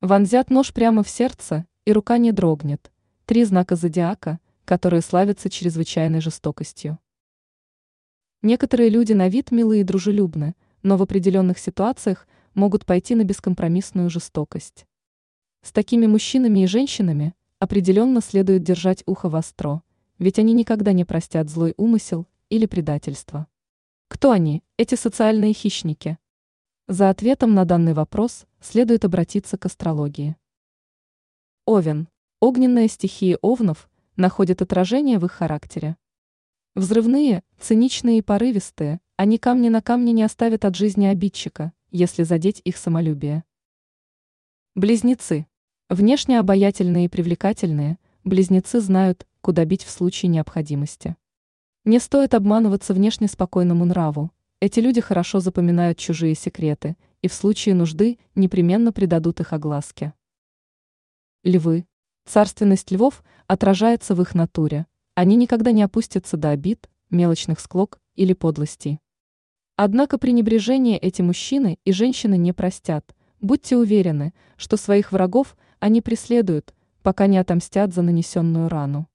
Вонзят нож прямо в сердце, и рука не дрогнет. Три знака зодиака, которые славятся чрезвычайной жестокостью. Некоторые люди на вид милые и дружелюбны, но в определенных ситуациях могут пойти на бескомпромиссную жестокость. С такими мужчинами и женщинами определенно следует держать ухо востро, ведь они никогда не простят злой умысел или предательство. Кто они, эти социальные хищники? За ответом на данный вопрос следует обратиться к астрологии. Овен. Огненная стихия овнов находит отражение в их характере. Взрывные, циничные и порывистые, они камни на камне не оставят от жизни обидчика, если задеть их самолюбие. Близнецы. Внешне обаятельные и привлекательные, близнецы знают, куда бить в случае необходимости. Не стоит обманываться внешне спокойному нраву, эти люди хорошо запоминают чужие секреты и в случае нужды непременно придадут их огласке. Львы. Царственность львов отражается в их натуре. Они никогда не опустятся до обид, мелочных склок или подлостей. Однако пренебрежение эти мужчины и женщины не простят. Будьте уверены, что своих врагов они преследуют, пока не отомстят за нанесенную рану.